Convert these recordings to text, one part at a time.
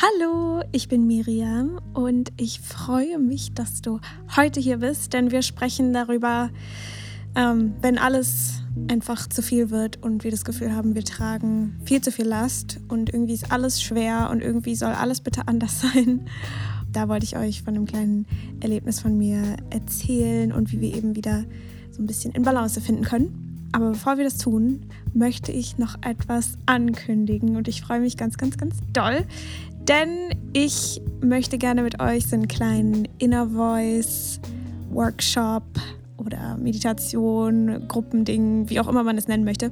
Hallo, ich bin Miriam und ich freue mich, dass du heute hier bist, denn wir sprechen darüber, ähm, wenn alles einfach zu viel wird und wir das Gefühl haben, wir tragen viel zu viel Last und irgendwie ist alles schwer und irgendwie soll alles bitte anders sein. Da wollte ich euch von einem kleinen Erlebnis von mir erzählen und wie wir eben wieder so ein bisschen in Balance finden können. Aber bevor wir das tun, möchte ich noch etwas ankündigen und ich freue mich ganz, ganz, ganz doll, denn ich möchte gerne mit euch so einen kleinen Inner Voice Workshop oder Meditation, Gruppending, wie auch immer man es nennen möchte,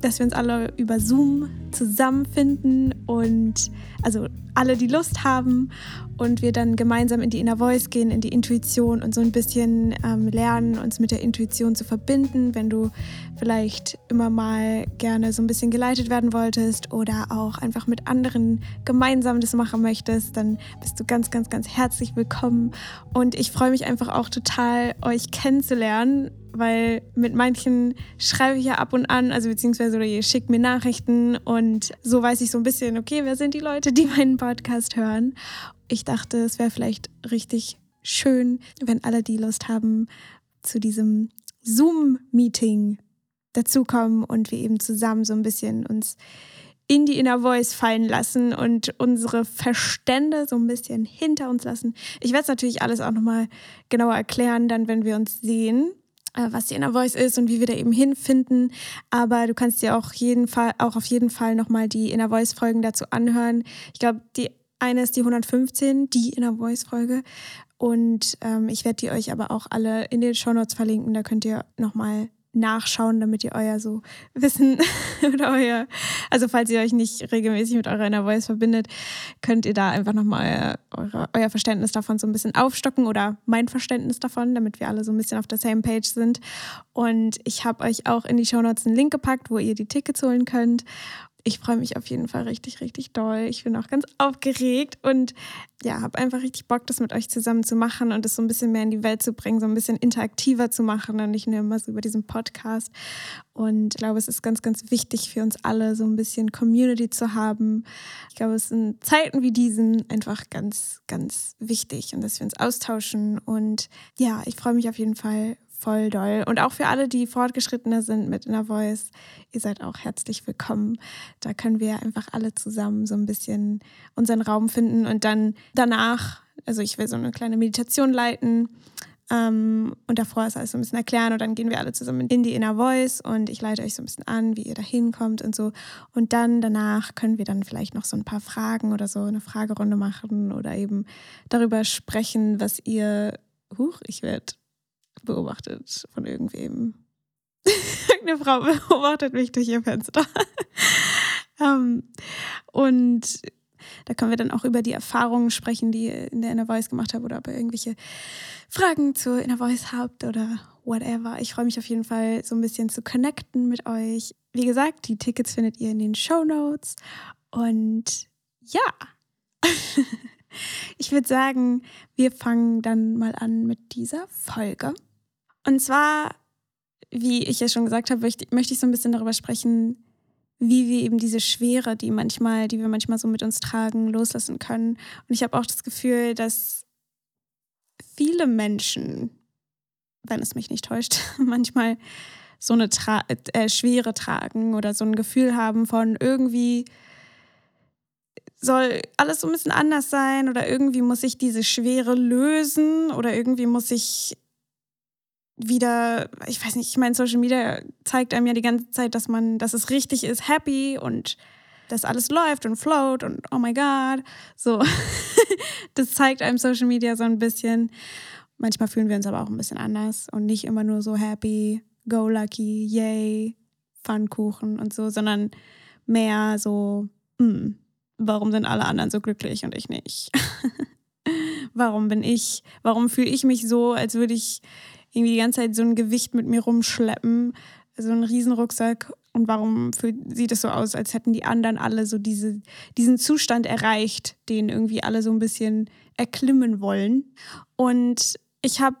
dass wir uns alle über Zoom zusammenfinden und also alle, die Lust haben und wir dann gemeinsam in die Inner Voice gehen, in die Intuition und so ein bisschen ähm, lernen, uns mit der Intuition zu verbinden. Wenn du vielleicht immer mal gerne so ein bisschen geleitet werden wolltest oder auch einfach mit anderen gemeinsam das machen möchtest, dann bist du ganz, ganz, ganz herzlich willkommen. Und ich freue mich einfach auch total, euch kennenzulernen weil mit manchen schreibe ich ja ab und an, also beziehungsweise oder ihr schickt mir Nachrichten und so weiß ich so ein bisschen, okay, wer sind die Leute, die meinen Podcast hören? ich dachte, es wäre vielleicht richtig schön, wenn alle, die Lust haben, zu diesem Zoom-Meeting dazukommen und wir eben zusammen so ein bisschen uns in die Inner Voice fallen lassen und unsere Verstände so ein bisschen hinter uns lassen. Ich werde es natürlich alles auch nochmal genauer erklären, dann, wenn wir uns sehen, äh, was die Inner Voice ist und wie wir da eben hinfinden. Aber du kannst dir auch, jeden Fall, auch auf jeden Fall nochmal die Inner Voice-Folgen dazu anhören. Ich glaube, die eine ist die 115, die Inner Voice-Folge. Und ähm, ich werde die euch aber auch alle in den Show Notes verlinken. Da könnt ihr nochmal nachschauen, damit ihr euer so Wissen oder euer, also falls ihr euch nicht regelmäßig mit eurer Inner Voice verbindet, könnt ihr da einfach nochmal euer, euer Verständnis davon so ein bisschen aufstocken oder mein Verständnis davon, damit wir alle so ein bisschen auf der same Page sind. Und ich habe euch auch in die Show Notes einen Link gepackt, wo ihr die Tickets holen könnt ich freue mich auf jeden Fall richtig, richtig doll. Ich bin auch ganz aufgeregt und ja, habe einfach richtig Bock, das mit euch zusammen zu machen und es so ein bisschen mehr in die Welt zu bringen, so ein bisschen interaktiver zu machen und nicht nur immer so über diesen Podcast. Und ich glaube, es ist ganz, ganz wichtig für uns alle, so ein bisschen Community zu haben. Ich glaube, es sind Zeiten wie diesen einfach ganz, ganz wichtig und dass wir uns austauschen. Und ja, ich freue mich auf jeden Fall voll doll. Und auch für alle, die fortgeschrittener sind mit Inner Voice, ihr seid auch herzlich willkommen. Da können wir einfach alle zusammen so ein bisschen unseren Raum finden und dann danach, also ich will so eine kleine Meditation leiten. Ähm, und davor ist alles so ein bisschen erklären und dann gehen wir alle zusammen in die Inner Voice und ich leite euch so ein bisschen an, wie ihr da hinkommt und so. Und dann danach können wir dann vielleicht noch so ein paar Fragen oder so eine Fragerunde machen oder eben darüber sprechen, was ihr, huch, ich werde beobachtet von irgendwem. Eine Frau beobachtet mich durch ihr Fenster. um, ähm, und da können wir dann auch über die Erfahrungen sprechen, die ihr in der Inner Voice gemacht habt oder ob ihr irgendwelche Fragen zur Inner Voice habt oder whatever. Ich freue mich auf jeden Fall so ein bisschen zu connecten mit euch. Wie gesagt, die Tickets findet ihr in den Show Notes. Und ja. Ich würde sagen, wir fangen dann mal an mit dieser Folge. Und zwar, wie ich ja schon gesagt habe, möchte, ich so ein bisschen darüber sprechen, wie wir eben diese Schwere, die manchmal, die wir manchmal so mit uns tragen, loslassen können. Und ich habe auch das Gefühl, dass viele Menschen, wenn es mich nicht täuscht, manchmal so eine Tra äh, Schwere tragen oder so ein Gefühl haben von irgendwie soll alles so ein bisschen anders sein oder irgendwie muss ich diese Schwere lösen oder irgendwie muss ich wieder, ich weiß nicht, ich meine, Social Media zeigt einem ja die ganze Zeit, dass man, dass es richtig ist, happy und dass alles läuft und float und oh my God. So, das zeigt einem Social Media so ein bisschen. Manchmal fühlen wir uns aber auch ein bisschen anders und nicht immer nur so happy, go lucky, yay, Pfannkuchen und so, sondern mehr so, hm, warum sind alle anderen so glücklich und ich nicht? warum bin ich, warum fühle ich mich so, als würde ich irgendwie die ganze Zeit so ein Gewicht mit mir rumschleppen, so einen Riesenrucksack. Und warum sieht es so aus, als hätten die anderen alle so diese, diesen Zustand erreicht, den irgendwie alle so ein bisschen erklimmen wollen. Und ich habe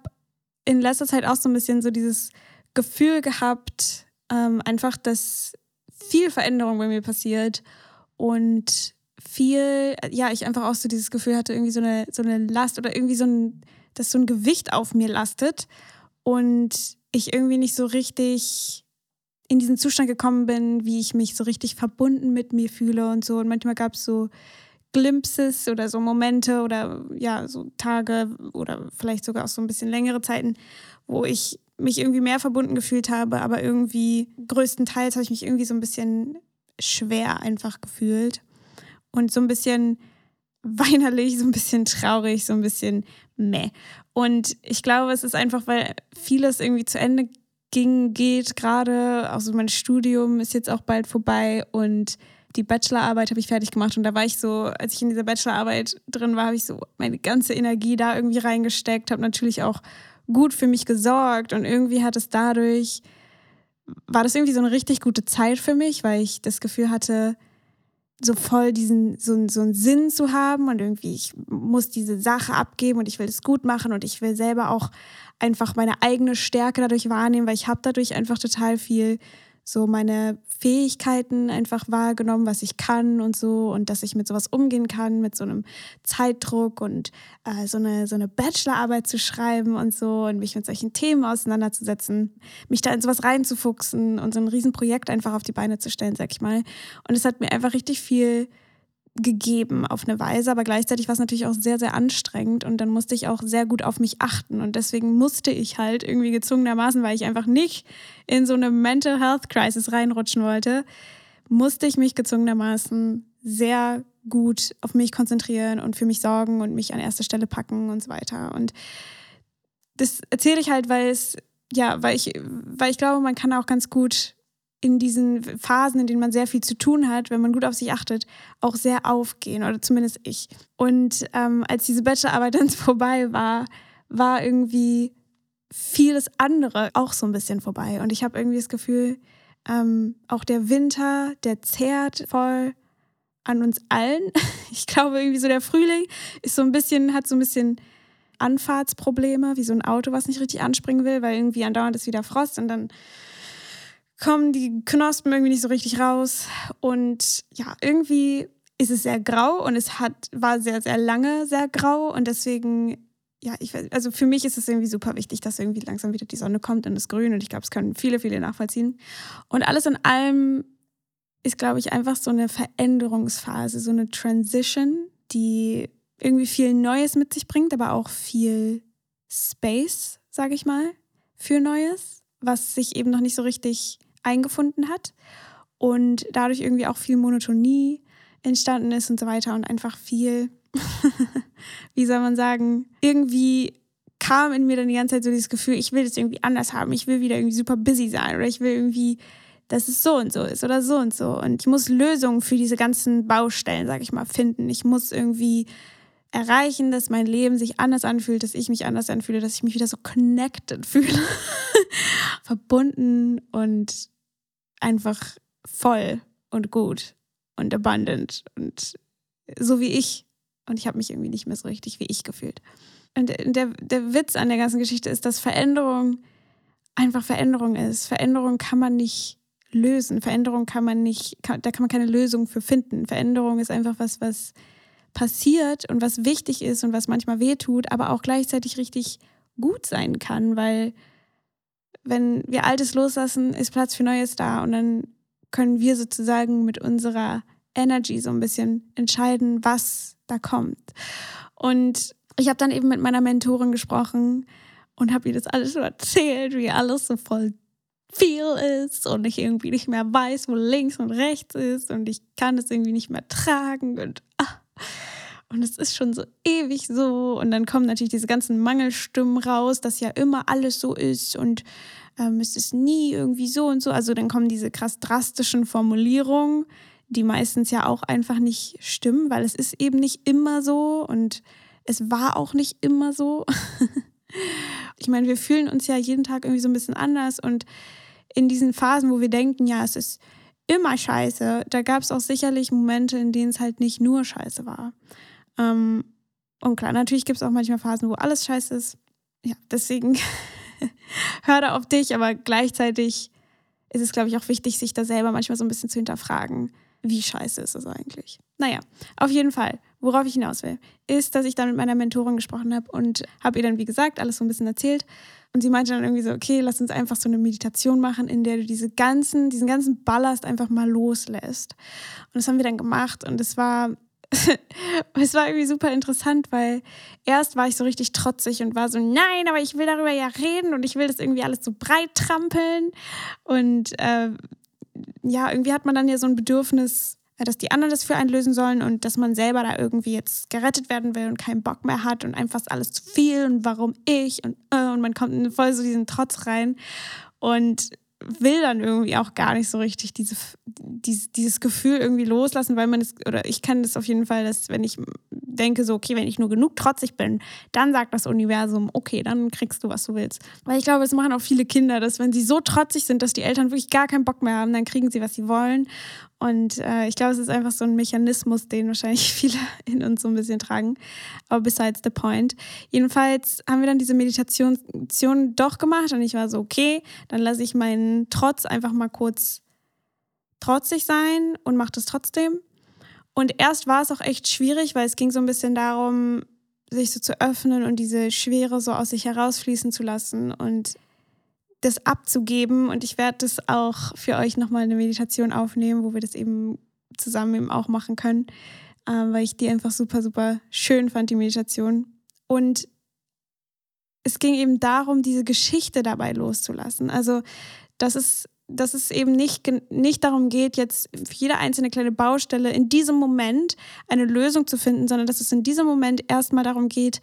in letzter Zeit auch so ein bisschen so dieses Gefühl gehabt, ähm, einfach, dass viel Veränderung bei mir passiert und viel, ja, ich einfach auch so dieses Gefühl hatte, irgendwie so eine, so eine Last oder irgendwie so ein, dass so ein Gewicht auf mir lastet und ich irgendwie nicht so richtig in diesen Zustand gekommen bin, wie ich mich so richtig verbunden mit mir fühle und so. Und manchmal gab es so Glimpses oder so Momente oder ja, so Tage oder vielleicht sogar auch so ein bisschen längere Zeiten, wo ich mich irgendwie mehr verbunden gefühlt habe, aber irgendwie größtenteils habe ich mich irgendwie so ein bisschen schwer einfach gefühlt und so ein bisschen weinerlich, so ein bisschen traurig, so ein bisschen meh. Und ich glaube, es ist einfach, weil vieles irgendwie zu Ende ging, geht gerade. Also mein Studium ist jetzt auch bald vorbei und die Bachelorarbeit habe ich fertig gemacht und da war ich so, als ich in dieser Bachelorarbeit drin war, habe ich so meine ganze Energie da irgendwie reingesteckt, habe natürlich auch gut für mich gesorgt und irgendwie hat es dadurch, war das irgendwie so eine richtig gute Zeit für mich, weil ich das Gefühl hatte, so voll diesen, so, so einen Sinn zu haben und irgendwie, ich muss diese Sache abgeben und ich will es gut machen und ich will selber auch einfach meine eigene Stärke dadurch wahrnehmen, weil ich habe dadurch einfach total viel so meine Fähigkeiten einfach wahrgenommen, was ich kann und so und dass ich mit sowas umgehen kann, mit so einem Zeitdruck und äh, so, eine, so eine Bachelorarbeit zu schreiben und so und mich mit solchen Themen auseinanderzusetzen, mich da in sowas reinzufuchsen und so ein Riesenprojekt einfach auf die Beine zu stellen, sag ich mal. Und es hat mir einfach richtig viel gegeben auf eine Weise, aber gleichzeitig war es natürlich auch sehr, sehr anstrengend und dann musste ich auch sehr gut auf mich achten und deswegen musste ich halt irgendwie gezwungenermaßen, weil ich einfach nicht in so eine Mental Health Crisis reinrutschen wollte, musste ich mich gezwungenermaßen sehr gut auf mich konzentrieren und für mich sorgen und mich an erste Stelle packen und so weiter. Und das erzähle ich halt, weil es, ja, weil ich, weil ich glaube, man kann auch ganz gut in diesen Phasen, in denen man sehr viel zu tun hat, wenn man gut auf sich achtet, auch sehr aufgehen oder zumindest ich. Und ähm, als diese Bachelorarbeit dann vorbei war, war irgendwie vieles andere auch so ein bisschen vorbei. Und ich habe irgendwie das Gefühl, ähm, auch der Winter, der zehrt voll an uns allen. Ich glaube irgendwie so der Frühling ist so ein bisschen, hat so ein bisschen Anfahrtsprobleme, wie so ein Auto, was nicht richtig anspringen will, weil irgendwie andauernd ist wieder Frost und dann kommen die Knospen irgendwie nicht so richtig raus. Und ja, irgendwie ist es sehr grau und es hat, war sehr, sehr lange sehr grau und deswegen, ja, ich also für mich ist es irgendwie super wichtig, dass irgendwie langsam wieder die Sonne kommt und das Grün und ich glaube, es können viele, viele nachvollziehen. Und alles in allem ist, glaube ich, einfach so eine Veränderungsphase, so eine Transition, die irgendwie viel Neues mit sich bringt, aber auch viel Space, sage ich mal, für Neues, was sich eben noch nicht so richtig eingefunden hat und dadurch irgendwie auch viel Monotonie entstanden ist und so weiter und einfach viel, wie soll man sagen, irgendwie kam in mir dann die ganze Zeit so dieses Gefühl, ich will das irgendwie anders haben, ich will wieder irgendwie super busy sein oder ich will irgendwie, dass es so und so ist oder so und so und ich muss Lösungen für diese ganzen Baustellen, sag ich mal, finden. Ich muss irgendwie erreichen, dass mein Leben sich anders anfühlt, dass ich mich anders anfühle, dass ich mich wieder so connected fühle, verbunden und einfach voll und gut und abundant und so wie ich. Und ich habe mich irgendwie nicht mehr so richtig wie ich gefühlt. Und der, der Witz an der ganzen Geschichte ist, dass Veränderung einfach Veränderung ist. Veränderung kann man nicht lösen. Veränderung kann man nicht, kann, da kann man keine Lösung für finden. Veränderung ist einfach was, was passiert und was wichtig ist und was manchmal wehtut, aber auch gleichzeitig richtig gut sein kann, weil wenn wir Altes loslassen, ist Platz für Neues da und dann können wir sozusagen mit unserer Energy so ein bisschen entscheiden, was da kommt. Und ich habe dann eben mit meiner Mentorin gesprochen und habe ihr das alles so erzählt, wie alles so voll viel ist und ich irgendwie nicht mehr weiß, wo links und rechts ist und ich kann es irgendwie nicht mehr tragen und ah. Und es ist schon so ewig so. Und dann kommen natürlich diese ganzen Mangelstimmen raus, dass ja immer alles so ist und ähm, es ist nie irgendwie so und so. Also dann kommen diese krass drastischen Formulierungen, die meistens ja auch einfach nicht stimmen, weil es ist eben nicht immer so und es war auch nicht immer so. ich meine, wir fühlen uns ja jeden Tag irgendwie so ein bisschen anders und in diesen Phasen, wo wir denken, ja, es ist immer scheiße, da gab es auch sicherlich Momente, in denen es halt nicht nur scheiße war. Ähm, und klar, natürlich gibt es auch manchmal Phasen, wo alles scheiße ist. Ja, deswegen hör da auf dich, aber gleichzeitig ist es, glaube ich, auch wichtig, sich da selber manchmal so ein bisschen zu hinterfragen. wie scheiße ist das eigentlich? Naja, auf jeden Fall, worauf ich hinaus will, ist, dass ich dann mit meiner Mentorin gesprochen habe und habe ihr dann, wie gesagt, alles so ein bisschen erzählt. Und sie meinte dann irgendwie so, okay, lass uns einfach so eine Meditation machen, in der du diese ganzen, diesen ganzen Ballast einfach mal loslässt. Und das haben wir dann gemacht und es war es war irgendwie super interessant, weil erst war ich so richtig trotzig und war so, nein, aber ich will darüber ja reden und ich will das irgendwie alles so breit trampeln. Und äh, ja, irgendwie hat man dann ja so ein Bedürfnis, äh, dass die anderen das für einen lösen sollen und dass man selber da irgendwie jetzt gerettet werden will und keinen Bock mehr hat und einfach alles zu viel und warum ich und, äh, und man kommt in voll so diesen Trotz rein. Und will dann irgendwie auch gar nicht so richtig diese, dieses, dieses Gefühl irgendwie loslassen, weil man es, oder ich kann das auf jeden Fall, dass wenn ich denke so, okay, wenn ich nur genug trotzig bin, dann sagt das Universum, okay, dann kriegst du, was du willst. Weil ich glaube, es machen auch viele Kinder, dass wenn sie so trotzig sind, dass die Eltern wirklich gar keinen Bock mehr haben, dann kriegen sie, was sie wollen. Und äh, ich glaube, es ist einfach so ein Mechanismus, den wahrscheinlich viele in uns so ein bisschen tragen. Aber besides the point. Jedenfalls haben wir dann diese Meditation doch gemacht und ich war so, okay, dann lasse ich meinen Trotz einfach mal kurz trotzig sein und mache das trotzdem. Und erst war es auch echt schwierig, weil es ging so ein bisschen darum, sich so zu öffnen und diese Schwere so aus sich herausfließen zu lassen. Und das abzugeben. Und ich werde das auch für euch nochmal eine Meditation aufnehmen, wo wir das eben zusammen eben auch machen können, äh, weil ich die einfach super, super schön fand, die Meditation. Und es ging eben darum, diese Geschichte dabei loszulassen. Also, dass es, dass es eben nicht, nicht darum geht, jetzt für jede einzelne kleine Baustelle in diesem Moment eine Lösung zu finden, sondern dass es in diesem Moment erstmal darum geht,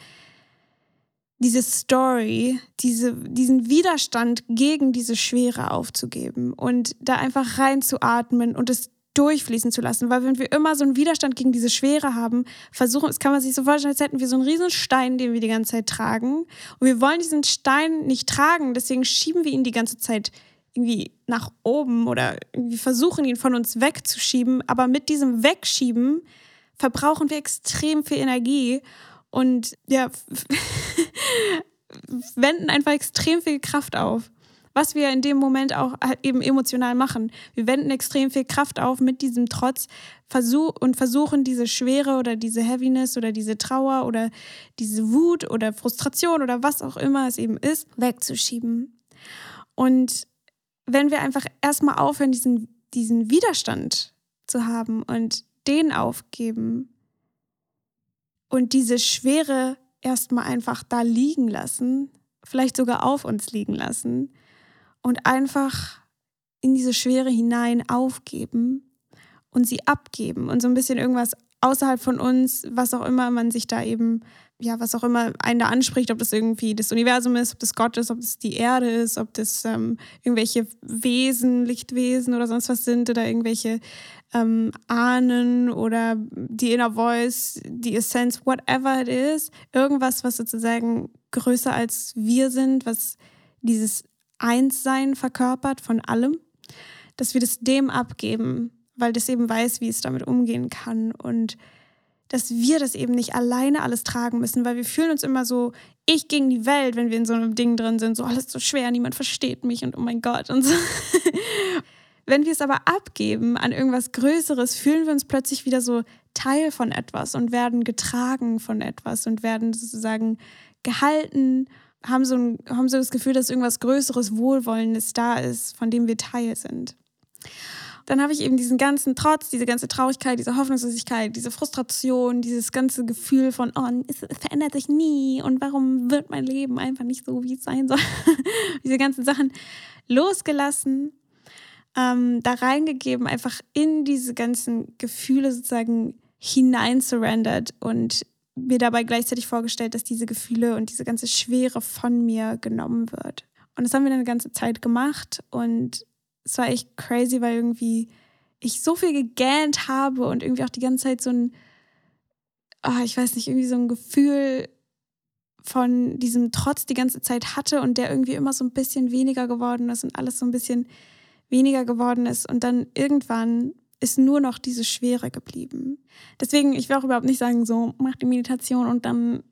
diese Story, diese, diesen Widerstand gegen diese Schwere aufzugeben und da einfach reinzuatmen und es durchfließen zu lassen. Weil wenn wir immer so einen Widerstand gegen diese Schwere haben, versuchen, das kann man sich so vorstellen, als hätten wir so einen riesen Stein, den wir die ganze Zeit tragen. Und wir wollen diesen Stein nicht tragen, deswegen schieben wir ihn die ganze Zeit irgendwie nach oben oder irgendwie versuchen ihn von uns wegzuschieben. Aber mit diesem Wegschieben verbrauchen wir extrem viel Energie und ja, wenden einfach extrem viel Kraft auf. Was wir in dem Moment auch halt eben emotional machen. Wir wenden extrem viel Kraft auf mit diesem Trotz versuch und versuchen diese Schwere oder diese Heaviness oder diese Trauer oder diese Wut oder Frustration oder was auch immer es eben ist, wegzuschieben. Und wenn wir einfach erstmal aufhören, diesen, diesen Widerstand zu haben und den aufgeben und diese Schwere erstmal einfach da liegen lassen, vielleicht sogar auf uns liegen lassen und einfach in diese Schwere hinein aufgeben und sie abgeben und so ein bisschen irgendwas außerhalb von uns, was auch immer man sich da eben, ja, was auch immer einen da anspricht, ob das irgendwie das Universum ist, ob das Gott ist, ob das die Erde ist, ob das ähm, irgendwelche Wesen, Lichtwesen oder sonst was sind oder irgendwelche ähm, Ahnen oder die Inner Voice, die Essenz, whatever it is, irgendwas, was sozusagen größer als wir sind, was dieses Einssein verkörpert von allem, dass wir das dem abgeben, weil das eben weiß, wie es damit umgehen kann und dass wir das eben nicht alleine alles tragen müssen, weil wir fühlen uns immer so, ich gegen die Welt, wenn wir in so einem Ding drin sind, so alles so schwer, niemand versteht mich und oh mein Gott und so. Wenn wir es aber abgeben an irgendwas Größeres, fühlen wir uns plötzlich wieder so Teil von etwas und werden getragen von etwas und werden sozusagen gehalten, haben so, ein, haben so das Gefühl, dass irgendwas Größeres, Wohlwollendes da ist, von dem wir Teil sind. Dann habe ich eben diesen ganzen Trotz, diese ganze Traurigkeit, diese Hoffnungslosigkeit, diese Frustration, dieses ganze Gefühl von, oh, es verändert sich nie und warum wird mein Leben einfach nicht so, wie es sein soll. diese ganzen Sachen losgelassen ähm, da reingegeben, einfach in diese ganzen Gefühle sozusagen hinein surrendered und mir dabei gleichzeitig vorgestellt, dass diese Gefühle und diese ganze Schwere von mir genommen wird. Und das haben wir dann eine ganze Zeit gemacht und es war echt crazy, weil irgendwie ich so viel gegähnt habe und irgendwie auch die ganze Zeit so ein, oh, ich weiß nicht, irgendwie so ein Gefühl von diesem Trotz die ganze Zeit hatte und der irgendwie immer so ein bisschen weniger geworden ist und alles so ein bisschen weniger geworden ist und dann irgendwann ist nur noch diese Schwere geblieben. Deswegen, ich will auch überhaupt nicht sagen, so, mach die Meditation und dann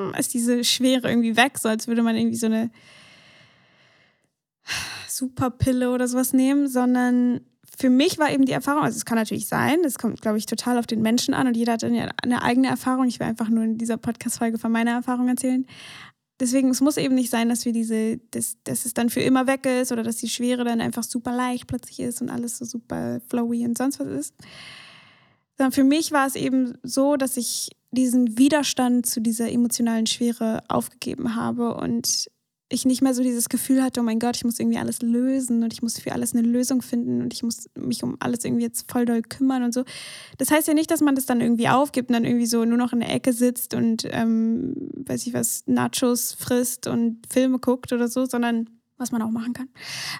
mm, ist diese Schwere irgendwie weg, so als würde man irgendwie so eine Superpille oder sowas nehmen, sondern für mich war eben die Erfahrung, also es kann natürlich sein, es kommt, glaube ich, total auf den Menschen an und jeder hat dann ja eine eigene Erfahrung. Ich will einfach nur in dieser Podcast-Folge von meiner Erfahrung erzählen. Deswegen, es muss eben nicht sein, dass wir diese, dass, dass es dann für immer weg ist oder dass die Schwere dann einfach super leicht plötzlich ist und alles so super flowy und sonst was ist. Sondern für mich war es eben so, dass ich diesen Widerstand zu dieser emotionalen Schwere aufgegeben habe und ich nicht mehr so dieses Gefühl hatte, oh mein Gott, ich muss irgendwie alles lösen und ich muss für alles eine Lösung finden und ich muss mich um alles irgendwie jetzt voll doll kümmern und so. Das heißt ja nicht, dass man das dann irgendwie aufgibt und dann irgendwie so nur noch in der Ecke sitzt und, ähm, weiß ich was, Nachos frisst und Filme guckt oder so, sondern was man auch machen kann.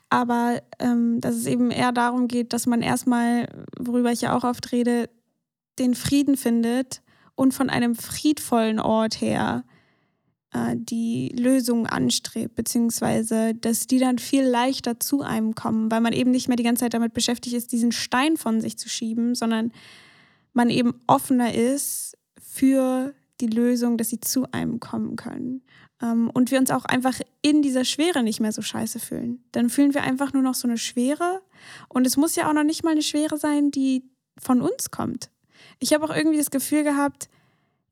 Aber ähm, dass es eben eher darum geht, dass man erstmal, worüber ich ja auch oft rede, den Frieden findet und von einem friedvollen Ort her äh, die Lösung anstrebt, beziehungsweise dass die dann viel leichter zu einem kommen, weil man eben nicht mehr die ganze Zeit damit beschäftigt ist, diesen Stein von sich zu schieben, sondern man eben offener ist für die Lösung, dass sie zu einem kommen können. Ähm, und wir uns auch einfach in dieser Schwere nicht mehr so scheiße fühlen. Dann fühlen wir einfach nur noch so eine Schwere. Und es muss ja auch noch nicht mal eine Schwere sein, die von uns kommt. Ich habe auch irgendwie das Gefühl gehabt,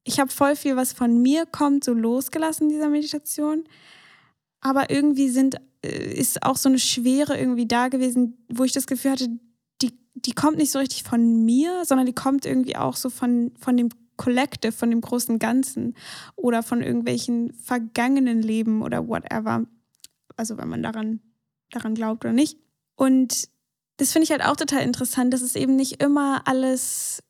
ich habe voll viel, was von mir kommt, so losgelassen in dieser Meditation. Aber irgendwie sind, äh, ist auch so eine Schwere irgendwie da gewesen, wo ich das Gefühl hatte, die, die kommt nicht so richtig von mir, sondern die kommt irgendwie auch so von, von dem Collective, von dem großen Ganzen oder von irgendwelchen vergangenen Leben oder whatever. Also wenn man daran, daran glaubt oder nicht. Und das finde ich halt auch total interessant, dass es eben nicht immer alles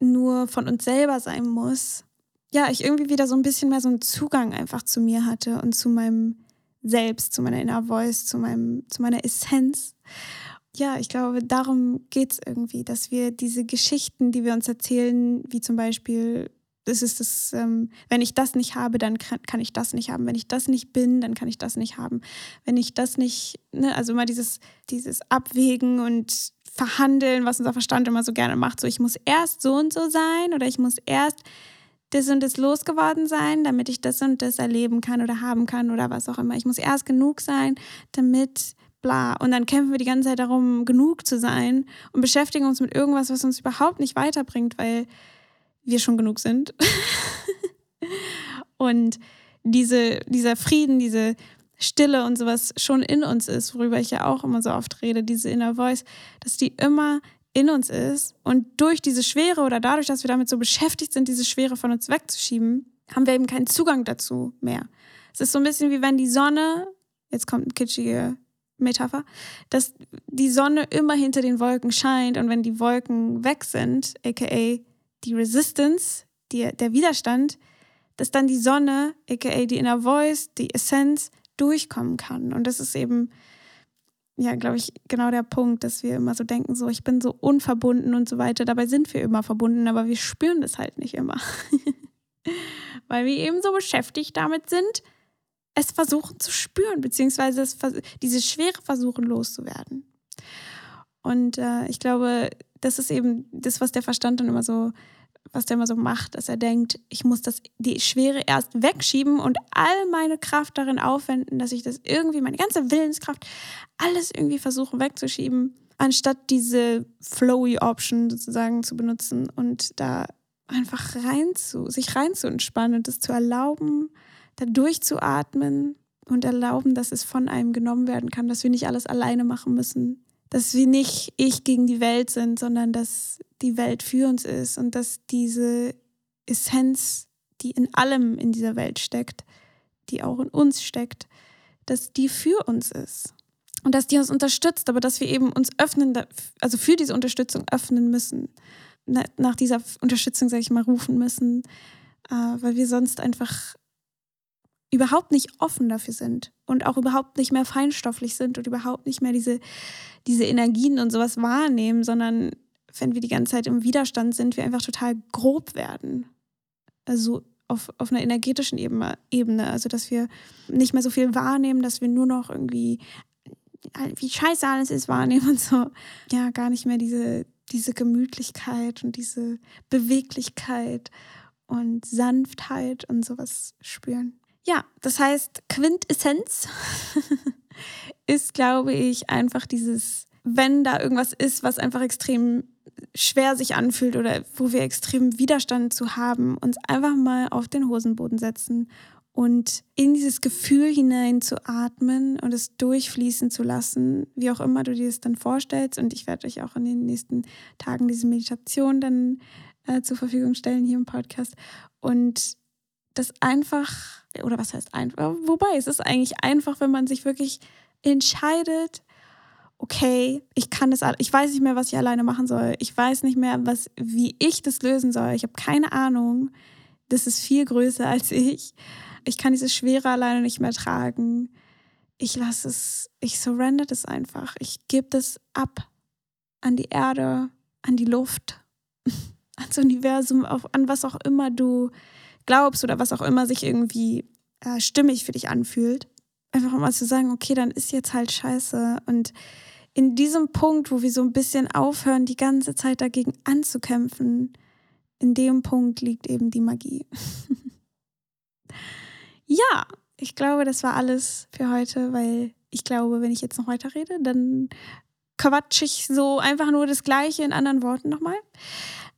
nur von uns selber sein muss. Ja, ich irgendwie wieder so ein bisschen mehr so einen Zugang einfach zu mir hatte und zu meinem Selbst, zu meiner Inner Voice, zu, meinem, zu meiner Essenz. Ja, ich glaube, darum geht es irgendwie, dass wir diese Geschichten, die wir uns erzählen, wie zum Beispiel, das ist das, ähm, wenn ich das nicht habe, dann kann, ich das nicht haben. Wenn ich das nicht bin, dann kann ich das nicht haben. Wenn ich das nicht, ne, also immer dieses, dieses Abwägen und verhandeln, was unser Verstand immer so gerne macht. So, ich muss erst so und so sein oder ich muss erst das und das losgeworden sein, damit ich das und das erleben kann oder haben kann oder was auch immer. Ich muss erst genug sein, damit bla. Und dann kämpfen wir die ganze Zeit darum, genug zu sein und beschäftigen uns mit irgendwas, was uns überhaupt nicht weiterbringt, weil wir schon genug sind. und diese, dieser Frieden, diese Stille und sowas schon in uns ist, worüber ich ja auch immer so oft rede, diese Inner Voice, dass die immer in uns ist und durch diese Schwere oder dadurch, dass wir damit so beschäftigt sind, diese Schwere von uns wegzuschieben, haben wir eben keinen Zugang dazu mehr. Es ist so ein bisschen wie wenn die Sonne, jetzt kommt eine kitschige Metapher, dass die Sonne immer hinter den Wolken scheint und wenn die Wolken weg sind, aka die Resistance, die, der Widerstand, dass dann die Sonne, aka die Inner Voice, die Essenz, durchkommen kann. Und das ist eben, ja, glaube ich, genau der Punkt, dass wir immer so denken, so, ich bin so unverbunden und so weiter. Dabei sind wir immer verbunden, aber wir spüren das halt nicht immer. Weil wir eben so beschäftigt damit sind, es versuchen zu spüren, beziehungsweise es, diese Schwere versuchen loszuwerden. Und äh, ich glaube, das ist eben das, was der Verstand dann immer so was der immer so macht, dass er denkt, ich muss das, die Schwere erst wegschieben und all meine Kraft darin aufwenden, dass ich das irgendwie, meine ganze Willenskraft, alles irgendwie versuche wegzuschieben, anstatt diese flowy Option sozusagen zu benutzen und da einfach rein zu, sich rein zu entspannen und das zu erlauben, da durchzuatmen und erlauben, dass es von einem genommen werden kann, dass wir nicht alles alleine machen müssen, dass wir nicht ich gegen die Welt sind, sondern dass die Welt für uns ist und dass diese Essenz, die in allem in dieser Welt steckt, die auch in uns steckt, dass die für uns ist. Und dass die uns unterstützt, aber dass wir eben uns öffnen, also für diese Unterstützung öffnen müssen. Nach dieser Unterstützung, sage ich mal, rufen müssen, äh, weil wir sonst einfach überhaupt nicht offen dafür sind und auch überhaupt nicht mehr feinstofflich sind und überhaupt nicht mehr diese, diese Energien und sowas wahrnehmen, sondern wenn wir die ganze Zeit im Widerstand sind, wir einfach total grob werden. Also auf, auf einer energetischen Ebene, also dass wir nicht mehr so viel wahrnehmen, dass wir nur noch irgendwie, wie scheiße alles ist, wahrnehmen und so. Ja, gar nicht mehr diese, diese Gemütlichkeit und diese Beweglichkeit und Sanftheit und sowas spüren. Ja, das heißt, Quintessenz ist, glaube ich, einfach dieses wenn da irgendwas ist, was einfach extrem schwer sich anfühlt oder wo wir extrem Widerstand zu haben, uns einfach mal auf den Hosenboden setzen und in dieses Gefühl hinein zu atmen und es durchfließen zu lassen, wie auch immer du dir das dann vorstellst. Und ich werde euch auch in den nächsten Tagen diese Meditation dann äh, zur Verfügung stellen hier im Podcast. Und das einfach, oder was heißt einfach, wobei es ist eigentlich einfach, wenn man sich wirklich entscheidet, okay, ich kann das, ich weiß nicht mehr, was ich alleine machen soll. Ich weiß nicht mehr, was, wie ich das lösen soll. Ich habe keine Ahnung. Das ist viel größer als ich. Ich kann diese Schwere alleine nicht mehr tragen. Ich lasse es, ich surrender das einfach. Ich gebe das ab an die Erde, an die Luft, ans Universum, auf, an was auch immer du glaubst oder was auch immer sich irgendwie äh, stimmig für dich anfühlt. Einfach mal zu sagen, okay, dann ist jetzt halt scheiße. Und in diesem Punkt, wo wir so ein bisschen aufhören, die ganze Zeit dagegen anzukämpfen, in dem Punkt liegt eben die Magie. ja, ich glaube, das war alles für heute, weil ich glaube, wenn ich jetzt noch weiter rede, dann quatsch ich so einfach nur das Gleiche in anderen Worten nochmal.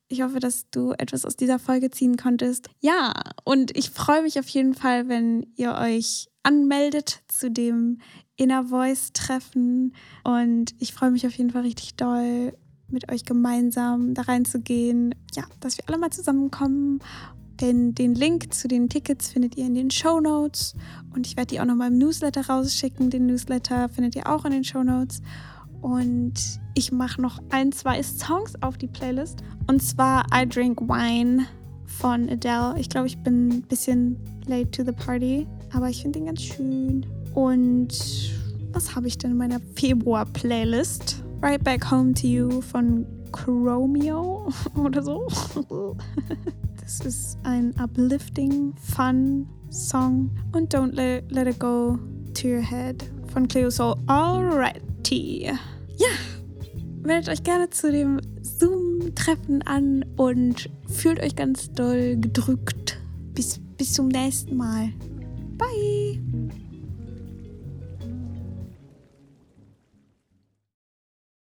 Ich hoffe, dass du etwas aus dieser Folge ziehen konntest. Ja, und ich freue mich auf jeden Fall, wenn ihr euch anmeldet zu dem Inner Voice Treffen. Und ich freue mich auf jeden Fall richtig doll, mit euch gemeinsam da reinzugehen. Ja, dass wir alle mal zusammenkommen. Denn den Link zu den Tickets findet ihr in den Show Notes. Und ich werde die auch nochmal im Newsletter rausschicken. Den Newsletter findet ihr auch in den Show Notes. Und ich mache noch ein, zwei Songs auf die Playlist. Und zwar I Drink Wine von Adele. Ich glaube, ich bin ein bisschen late to the party, aber ich finde den ganz schön. Und was habe ich denn in meiner Februar-Playlist? Right Back Home to You von Chromeo oder so. Das ist ein uplifting, fun Song. Und Don't Let, let It Go to Your Head von Cleo Soul. Alrighty. Ja, meldet euch gerne zu dem Zoom-Treffen an und fühlt euch ganz doll gedrückt. Bis, bis zum nächsten Mal. Bye.